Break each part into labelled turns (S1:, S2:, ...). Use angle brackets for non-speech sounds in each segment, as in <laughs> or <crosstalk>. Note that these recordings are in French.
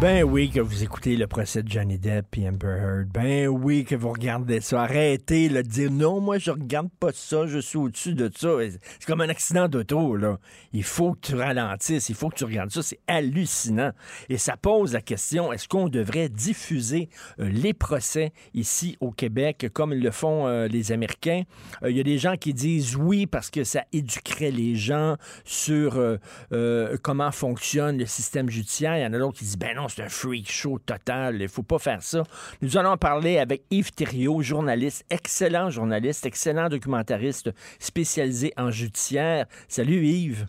S1: Ben oui que vous écoutez le procès de Johnny Depp et Amber Heard. Ben oui que vous regardez ça. Arrêtez de dire non, moi je regarde pas ça, je suis au-dessus de ça. C'est comme un accident d'auto là. Il faut que tu ralentisses, il faut que tu regardes ça, c'est hallucinant. Et ça pose la question est-ce qu'on devrait diffuser euh, les procès ici au Québec comme le font euh, les Américains? Euh, Il y a des gens qui disent oui parce que ça éduquerait les gens sur comment fonctionne le système judiciaire. Il y en a d'autres qui disent ben non, c'est un freak show total, il faut pas faire ça. Nous allons parler avec Yves Thériault, journaliste, excellent journaliste, excellent documentariste spécialisé en judiciaire. Salut Yves.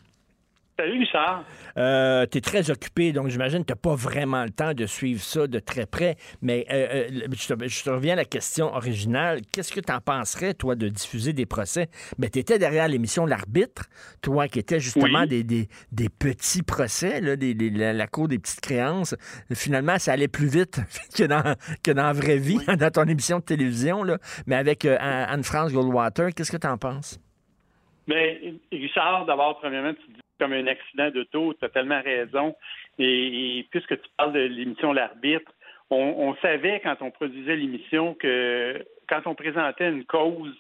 S2: Salut Richard.
S1: Euh, tu es très occupé, donc j'imagine que tu pas vraiment le temps de suivre ça de très près. Mais euh, euh, je, te, je, te, reviens à la question originale. Qu'est-ce que tu en penserais, toi, de diffuser des procès? Mais tu étais derrière l'émission L'Arbitre, toi, qui était justement oui. des, des, des, petits procès, là, des, des, la, la, cour des petites créances. Finalement, ça allait plus vite <laughs> que dans, que dans la vraie vie, oui. <laughs> dans ton émission de télévision. Là. Mais avec euh, Anne-France Goldwater, qu'est-ce que tu en penses?
S2: Mais Richard, d'abord, premièrement, tu dis comme un accident d'auto, tu as tellement raison. Et, et, puisque tu parles de l'émission L'arbitre, on, on, savait quand on produisait l'émission que quand on présentait une cause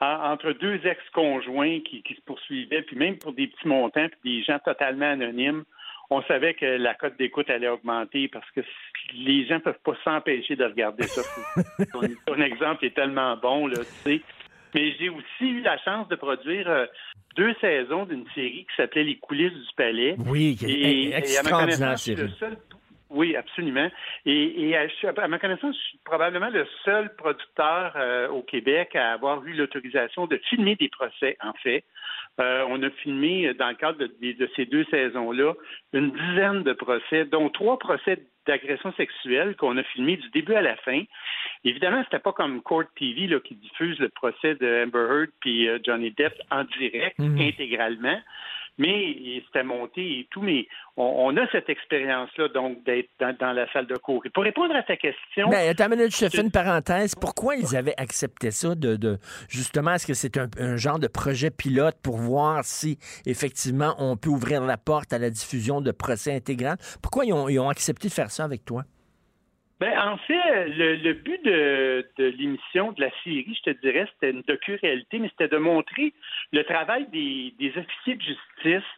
S2: en, entre deux ex-conjoints qui, qui, se poursuivaient, puis même pour des petits montants, puis des gens totalement anonymes, on savait que la cote d'écoute allait augmenter parce que les gens peuvent pas s'empêcher de regarder ça. <laughs> ton, ton exemple est tellement bon, là, tu sais. Mais j'ai aussi eu la chance de produire euh, deux saisons d'une série qui s'appelait Les coulisses du palais.
S1: Oui, et, extraordinaire série.
S2: Seul... Oui, absolument. Et, et à, à, ma connaissance, je suis probablement le seul producteur euh, au Québec à avoir eu l'autorisation de filmer des procès, en fait. Euh, on a filmé, dans le cadre de, de, de ces deux saisons-là, une dizaine de procès, dont trois procès d'agression sexuelle qu'on a filmé du début à la fin. Évidemment, c'était pas comme Court TV là, qui diffuse le procès de Amber Heard puis euh, Johnny Depp en direct
S1: Mhm.
S2: intégralement. Mais c'était monté et tout, mais on, on a cette expérience-là, donc, d'être dans, dans, la salle de cours. Et pour répondre à ta question.
S1: Ben, attends une minute, je te fais une parenthèse. Pourquoi ils avaient accepté ça de, de justement, est-ce que c'est un, un, genre de projet pilote pour voir si effectivement on peut ouvrir la porte à la diffusion de procès intégral? Pourquoi ils ont, ils ont accepté de faire ça avec toi?
S2: Ben, en fait, le, le but de, de l'émission, de la série, je te dirais, c'était une docu-réalité, mais c'était de montrer le travail des, des officiers de justice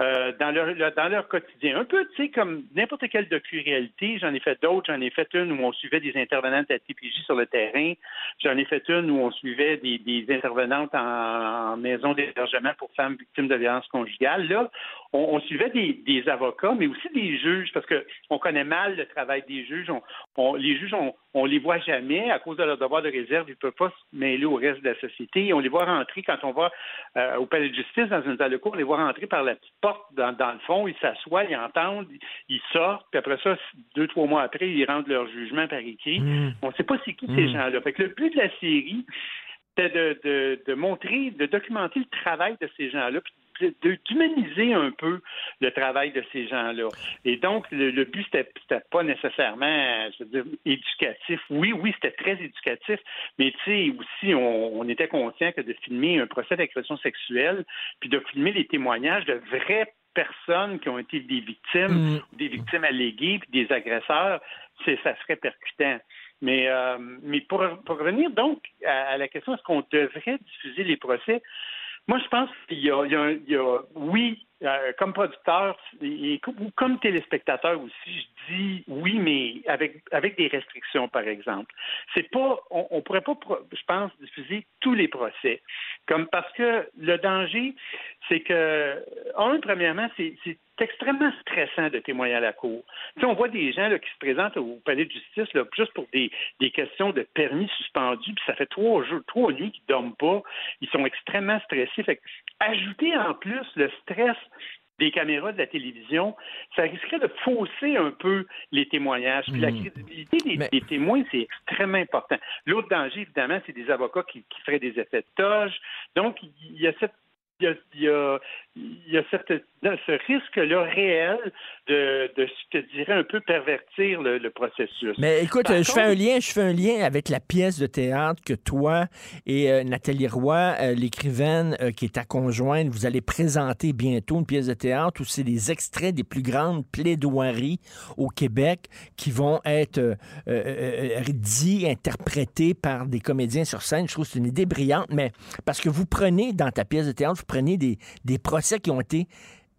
S2: euh, dans leur dans leur quotidien. Un peu, tu sais, comme n'importe quelle docu-réalité. J'en ai fait d'autres. J'en ai fait une où on suivait des intervenantes à TPJ sur le terrain. J'en ai fait une où on suivait des, des intervenantes en, en maison d'hébergement pour femmes victimes de violences conjugales. Là, on, on suivait des, des, avocats, mais aussi des juges, parce que on connaît mal le travail des juges. On, on, les juges, on, on les voit jamais à cause de leur devoir de réserve. Ils ne peuvent pas se mêler au reste de la société. On les voit rentrer quand on va euh, au palais de justice dans une salle de cours. On les voit rentrer par la petite porte dans, dans le fond. Ils s'assoient, ils entendent, ils sortent. Puis après ça, deux, trois mois après, ils rendent leur jugement par écrit. Mmh. On ne sait pas c'est qui mmh. ces gens-là. Fait que le but de la série, c'était de, de, de, montrer, de documenter le travail de ces gens-là, puis d'humaniser un peu le travail de ces gens-là. Et donc, le, le but, c'était pas nécessairement, je veux dire, éducatif. Oui, oui, c'était très éducatif, mais tu sais, aussi, on, on, était conscient que de filmer un procès d'agression sexuelle, puis de filmer les témoignages de vraies personnes qui ont été des victimes, mmh. des victimes alléguées, puis des agresseurs, ça serait percutant. Mais, euh, mais pour, pour revenir donc à, à la question, est-ce qu'on devrait diffuser les procès? Moi, je pense qu'il y a, y oui, euh, comme producteur et, ou comme téléspectateur aussi, je dis oui, mais avec avec des restrictions, par exemple. C'est pas, on, pourrait pas, je pense, diffuser tous les procès, comme parce que le danger, c'est que un, premièrement, c'est extrêmement stressant de témoigner à la cour. Tu on voit des gens là, qui se présentent au palais de justice là, juste pour des, des questions de permis suspendus, puis ça fait trois jours, trois nuits qu'ils dorment pas. Ils sont extrêmement stressés. Fait que, ajouter en plus le stress des caméras de la télévision, ça risquerait de fausser un peu les témoignages. Puis mmh. la crédibilité des, Mais... des témoins, c'est extrêmement important. L'autre danger, évidemment, c'est des avocats qui, qui, feraient des effets de toge. Donc, il y a cette il y a, il y a, il y a cette, ce risque-là réel de, de, je te dirais, un peu pervertir le, le processus.
S1: Mais écoute,
S2: Par
S1: je
S2: contre-
S1: fais un lien, je fais un lien avec la pièce de théâtre que toi et euh, Nathalie Roy, euh, l'écrivaine euh, qui est ta conjointe, vous allez présenter bientôt une pièce de théâtre où c'est des extraits des plus grandes plaidoiries au Québec qui vont être euh, euh, euh, dits, interprétés par des comédiens sur scène. Je trouve que c'est une idée brillante, mais parce que vous prenez dans ta pièce de théâtre, prenez des, des procès qui ont été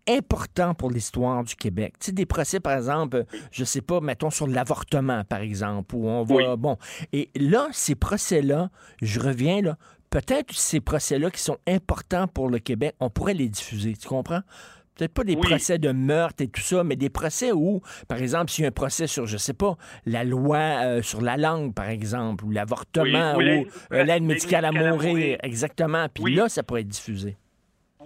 S1: importants pour l'histoire du Québec. Tu sais, des procès, par exemple, je sais pas, mettons sur l'avortement, par exemple, où on va...
S2: Oui.
S1: Bon, et là, ces procès-là, je reviens là, peut-être ces procès-là qui sont importants pour le Québec, on pourrait les diffuser, tu comprends? Peut-être pas des
S2: Oui.
S1: procès de meurtre et tout ça, mais des procès où, par exemple, s'il y a un procès sur, je sais pas, la loi euh, sur la langue, par exemple, ou l'avortement,
S2: Oui, ou l'aide-
S1: euh, l'aide médicale à mourir, exactement. Puis là, ça pourrait être diffusé.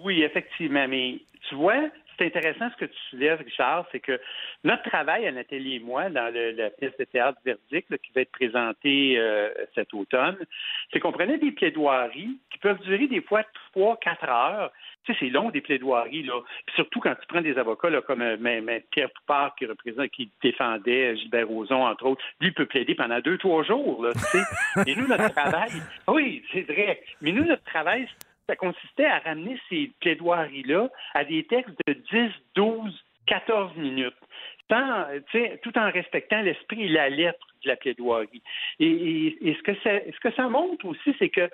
S2: Oui, effectivement. Mais tu vois, c'est intéressant ce que tu soulèves, Richard, c'est que notre travail à Nathalie et moi dans le- la pièce de théâtre Verdict là, qui va être présentée euh, cet automne, c'est qu'on prenait des plaidoiries qui peuvent durer des fois trois, quatre heures. Tu sais, c'est long des plaidoiries, là. Puis surtout quand tu prends des avocats là, comme euh, mais- mais Pierre Poupard qui représente, qui défendait Gilbert Rozon, entre autres, lui peut plaider pendant deux, trois jours, là, tu sais. <laughs> Et nous, notre travail, oui, c'est vrai. Mais nous, notre travail, ça consistait à ramener ces plaidoiries-là à des textes de 10, 12, 14 minutes, tout en respectant l'esprit et la lettre de la plaidoirie. Et, ce, que ça, ce que ça montre aussi, c'est que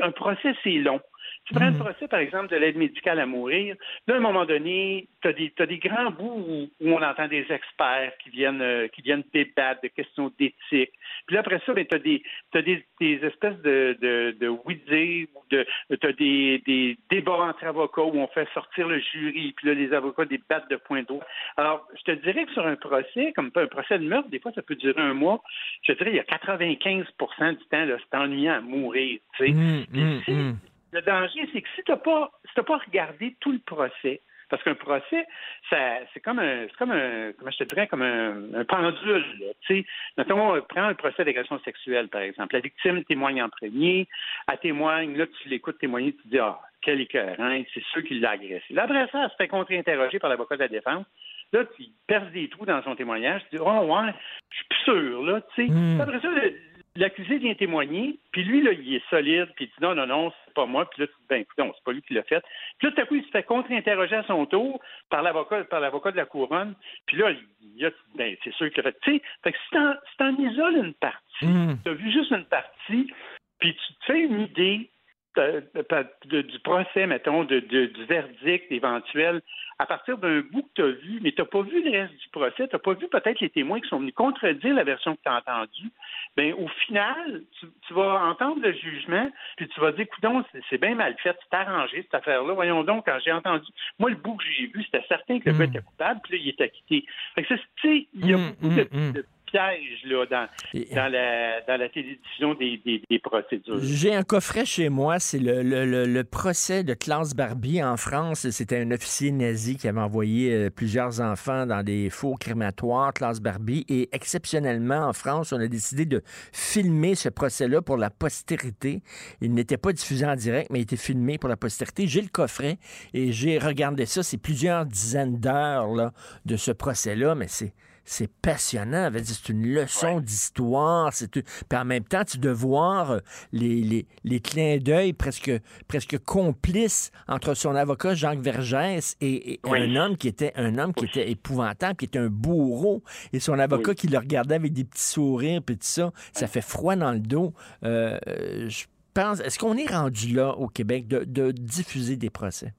S2: un procès, c'est long. Tu prends le procès, par exemple, de l'aide médicale à mourir. Là, à un moment donné, tu as des, t'as des grands bouts où, où on entend des experts qui viennent, euh, qui viennent débattre de questions d'éthique. Puis là, après ça, tu as, des, des, des espèces de, de, de oui-dire, ou de, tu as des, des débats entre avocats où on fait sortir le jury, puis là, les avocats débattent de points droit. Alors, je te dirais que sur un procès, comme un procès de meurtre, des fois, ça peut durer un mois. Je te dirais, il y a 95% du temps, c'est ennuyant à mourir, tu sais. Si-
S1: hum.
S2: Le danger, c'est que si tu n'as pas, si t'as pas regardé tout le procès, parce qu'un procès, ça, c'est comme un, c'est comme un, comment je te dirais, comme un, un pendule. Tu sais, mettons, on prend un procès d'agression sexuelle, par exemple. La victime témoigne en premier, elle témoigne, là, tu l'écoutes témoigner, tu te dis, ah, quel écœurant, c'est sûr qu'il l'a agressé. Elle se fait contre-interroger par l'avocat de la défense. Là, tu perces des trous dans son témoignage, tu dis, oh, ouais, je suis plus sûr, là, tu sais.
S1: Mm.
S2: Après ça, le- l'accusé vient témoigner, puis lui, là, il est solide, puis il dit non, non, non, c'est pas moi, puis là, ben, écoute, non, c'est pas lui qui l'a fait. Puis là, tout à coup, il se fait contre-interroger à son tour par l'avocat, par l'avocat de la couronne, puis là, il, dis, ben, c'est sûr qu'il l'a fait. Tu sais, fait que si t'en, si t'en isoles une partie,
S1: Hum.
S2: tu as vu juste une partie, puis tu te fais une idée du procès, mettons, de, de- du verdict éventuel, à partir d'un bout que tu as vu, mais tu n'as pas vu le reste du procès, tu n'as pas vu peut-être les témoins qui sont venus contredire la version que tu as entendue, bien, au final, tu, tu vas entendre le jugement, puis tu vas dire, écoute, c'est, bien mal fait, c'est arrangé cette affaire-là. Voyons donc, quand j'ai entendu, moi, le bout que j'ai vu, c'était certain que le gars était coupable, puis là, il est acquitté. Fait que ça, tu sais, il y a
S1: Mm,
S2: beaucoup de,
S1: mm, mm.
S2: de là, dans,
S1: Et-
S2: dans la, dans la télévision des, des, des procédures.
S1: J'ai un coffret chez moi, c'est le, le- le- le procès de Klaus Barbie en France. C'était un officier nazi qui avait envoyé euh, plusieurs enfants dans des faux crématoires, Klaus Barbie. Et exceptionnellement, en France, on a décidé de filmer ce procès-là pour la postérité. Il n'était pas diffusé en direct, mais il était filmé pour la postérité. J'ai le coffret et j'ai regardé ça. C'est plusieurs dizaines d'heures de ce procès-là, mais c'est c'est passionnant. C'est une leçon d'histoire. C'est Puis en même temps, tu dois voir euh, les, les, les clins d'œil presque, presque complices entre son avocat Jacques Vergès et, et
S2: Oui.
S1: un homme qui était un homme qui était épouvantable, qui était un bourreau, et son avocat
S2: Oui.
S1: qui le regardait avec des petits sourires, puis tout ça. Ça fait froid dans le dos. Euh, euh, je pense, est-ce qu'on est rendu là au Québec de, de diffuser des procès?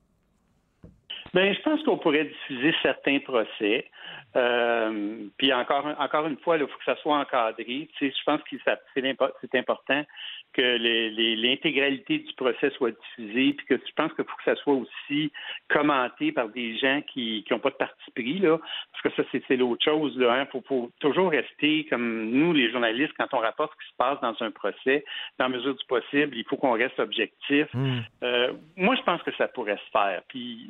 S2: Ben, je pense qu'on pourrait diffuser certains procès. Euh, puis encore, encore une fois, il faut que ça soit encadré. Tu sais, je pense que ça- c'est important que l'intégralité du procès soit diffusée, puis que je pense qu'il faut que ça soit aussi commenté par des gens qui n'ont pas de parti pris, là, parce que ça, c'est l'autre chose. Il hein. faut, faut toujours rester comme nous, les journalistes, quand on rapporte ce qui se passe dans un procès, dans la mesure du possible, il faut qu'on reste objectif.
S1: Hmm.
S2: Euh, moi, je pense que ça pourrait se faire. Puis,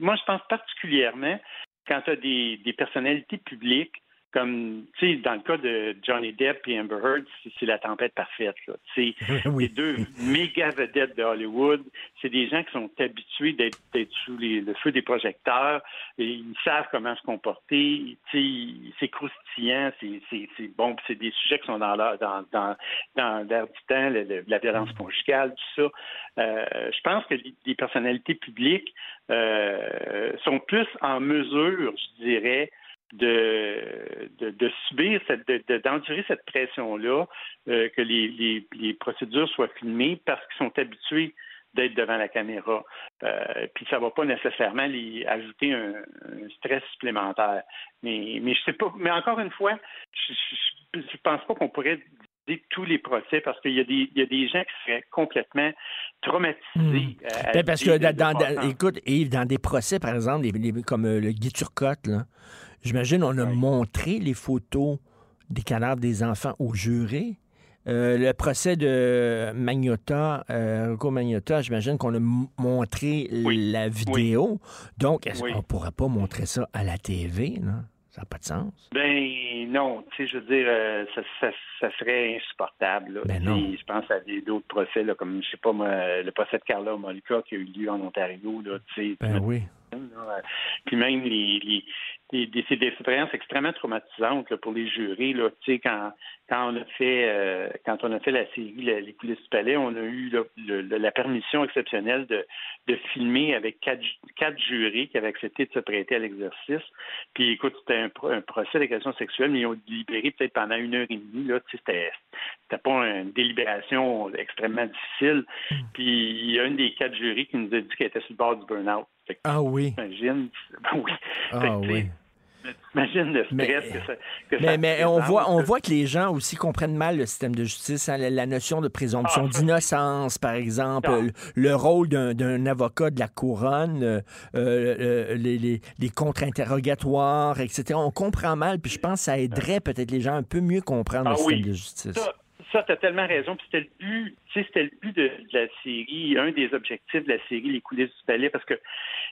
S2: moi, je pense particulièrement quand tu as des, des personnalités publiques comme tu sais, dans le cas de Johnny Depp et Amber Heard, c'est la tempête parfaite. C'est <laughs> les deux méga vedettes de Hollywood. C'est des gens qui sont habitués d'être sous le feu des projecteurs. Et ils savent comment se comporter. C'est croustillant, c'est bon. C'est des sujets qui sont dans l'air dans, dans, du temps, la violence conjugale, tout ça. Euh, je pense que les, personnalités publiques euh, sont plus en mesure, je dirais, de, de, subir, cette, d'endurer cette pression-là, euh, que les, les, procédures soient filmées parce qu'ils sont habitués d'être devant la caméra. Euh, puis ça ne va pas nécessairement les ajouter un, stress supplémentaire. Mais, mais je sais pas. Mais encore une fois, je, ne pense pas qu'on pourrait dire tous les procès parce qu'il y, a des, y a des gens qui seraient complètement traumatisés. Hmm.
S1: Ben, parce que dans, écoute, Yves, dans des procès, par exemple, comme euh, le Guy Turcotte, là, J'imagine on a montré les photos des cadavres des enfants aux jurés. Euh, le procès de Magnota, euh, Magnota, j'imagine qu'on a montré la vidéo. Donc, est-ce qu'on ne pourrait pas montrer ça à la TV? Ça n'a pas de sens.
S2: Ben non, tu sais, je veux dire, euh, ça, serait insupportable. Ben non. Je pense à d'autres procès, là, comme, je sais pas moi, le procès de Carla Molka qui a eu lieu en Ontario. Là,
S1: ben oui.
S2: Puis même les, des expériences extrêmement traumatisantes pour les jurés. Là. Tu sais, quand, quand on a fait euh, quand on a fait la série Les coulisses du palais, on a eu la permission exceptionnelle de, de filmer avec quatre, quatre jurés qui avaient accepté de se prêter à l'exercice. Puis écoute, c'était un, un procès d'agression sexuelle, mais ils ont délibéré peut-être pendant une heure et demie. Là. Tu sais, c'était, c'était pas une délibération extrêmement difficile. Puis il y a une des quatre jurés qui nous a dit qu'elle était sur le bord du burn-out.
S1: Ah oui.
S2: Imagine. <laughs> oui.
S1: Ah oui.
S2: Imagine le stress mais, que ça, que
S1: mais, mais on voit, on voit que les gens aussi comprennent mal le système de justice, hein, la, notion de présomption ah, d'innocence, par exemple, le, rôle d'un avocat de la couronne, euh, euh, les, les, les contre-interrogatoires, etc. On comprend mal, puis je pense que ça aiderait peut-être les gens un peu mieux comprendre
S2: ah
S1: le système de justice.
S2: Ça, tu as tellement raison. Puis c'était le but, c'était le but de, la série, un des objectifs de la série, les coulisses du palais, parce que,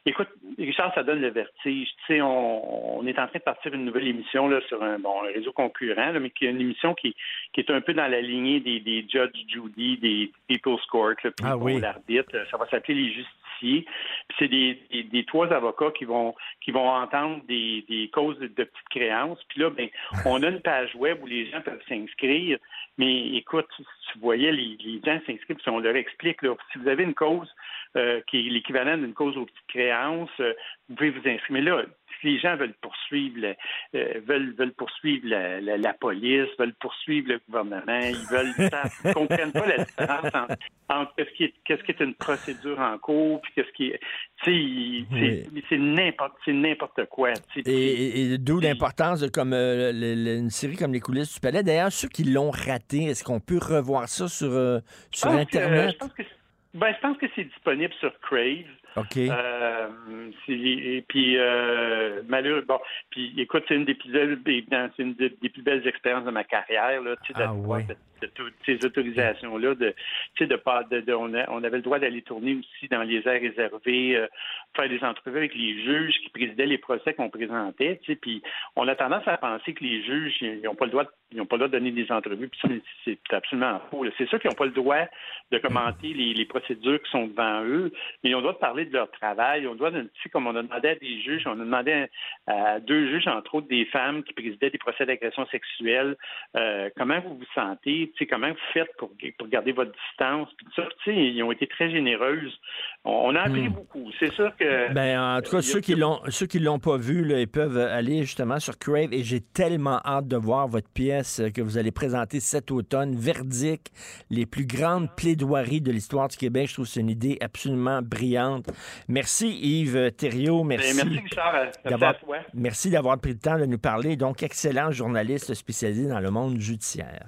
S2: écoute, Richard, ça donne le vertige. Tu sais, on, est en train de partir une nouvelle émission là, sur un, bon, réseau concurrent, mais qui est une émission qui, qui est un peu dans la lignée des, des Judge Judy, des People's Court, puis ah, oui. l'arbitre. Ça va s'appeler les justiciers. Puis c'est des, des, trois avocats qui vont qui vont entendre des, des causes de, de petites créances. Puis là, ben, on a une page web où les gens peuvent s'inscrire. Mais écoute, tu voyais les, gens s'inscrivent, on leur explique, si vous avez une cause euh, qui est l'équivalent d'une cause aux petites créances, euh, vous pouvez vous inscrire. Mais là, les gens veulent poursuivre, euh, veulent, veulent poursuivre la, la, police, veulent poursuivre le gouvernement, ils veulent, <laughs> ils comprennent pas la différence entre, qu'est-ce qui est, qu'est-ce qui est une procédure en cours, puis qu'est-ce qui est, c'est n'importe, c'est n'importe quoi.
S1: Et, et d'où l'importance de comme une série comme les coulisses du palais. D'ailleurs, ceux qui l'ont raté, est-ce qu'on peut revoir ça sur sur internet?
S2: Ben, je pense que c'est disponible sur Crave.
S1: OK.
S2: Euh, et puis, euh, malheureux, bon, puis écoute, c'est une des plus belles, c'est une des, plus belles expériences de ma carrière, là, tu sais,
S1: ah, ouais.
S2: de, toutes ces autorisations-là, de, tu sais, de pas, de, on, on, avait le droit d'aller tourner aussi dans les aires réservées, euh, faire des entrevues avec les juges qui présidaient les procès qu'on présentait, puis on a tendance à penser que les juges, n'ont pas le droit de ils pas le droit de donner des entrevues, puis c'est absolument faux. C'est sûr qu'ils n'ont pas le droit de commenter les, procédures qui sont devant eux, mais ils ont le droit de parler de leur travail. Ils ont le droit tu comme on a demandé à des juges, on a demandé à, deux juges, entre autres des femmes qui présidaient des procès d'agression sexuelle, euh, comment vous vous sentez, tu sais, comment vous faites pour, pour garder votre distance, puis ça, tu sais, ils ont été très généreuses. On, a appris hmm. beaucoup. C'est sûr que...
S1: Ben, en tout cas, ceux, qui l'ont, ceux qui l'ont pas vu, là, ils peuvent aller justement sur Crave, et j'ai tellement hâte de voir votre pièce que vous allez présenter cet automne, Verdict, les plus grandes plaidoiries de l'histoire du Québec. Je trouve que c'est une idée absolument brillante. Merci Yves Thériault.
S2: Ben, merci. Richard.
S1: D'avoir, merci d'avoir pris le temps de nous parler. Donc, excellent journaliste spécialisé dans le monde judiciaire.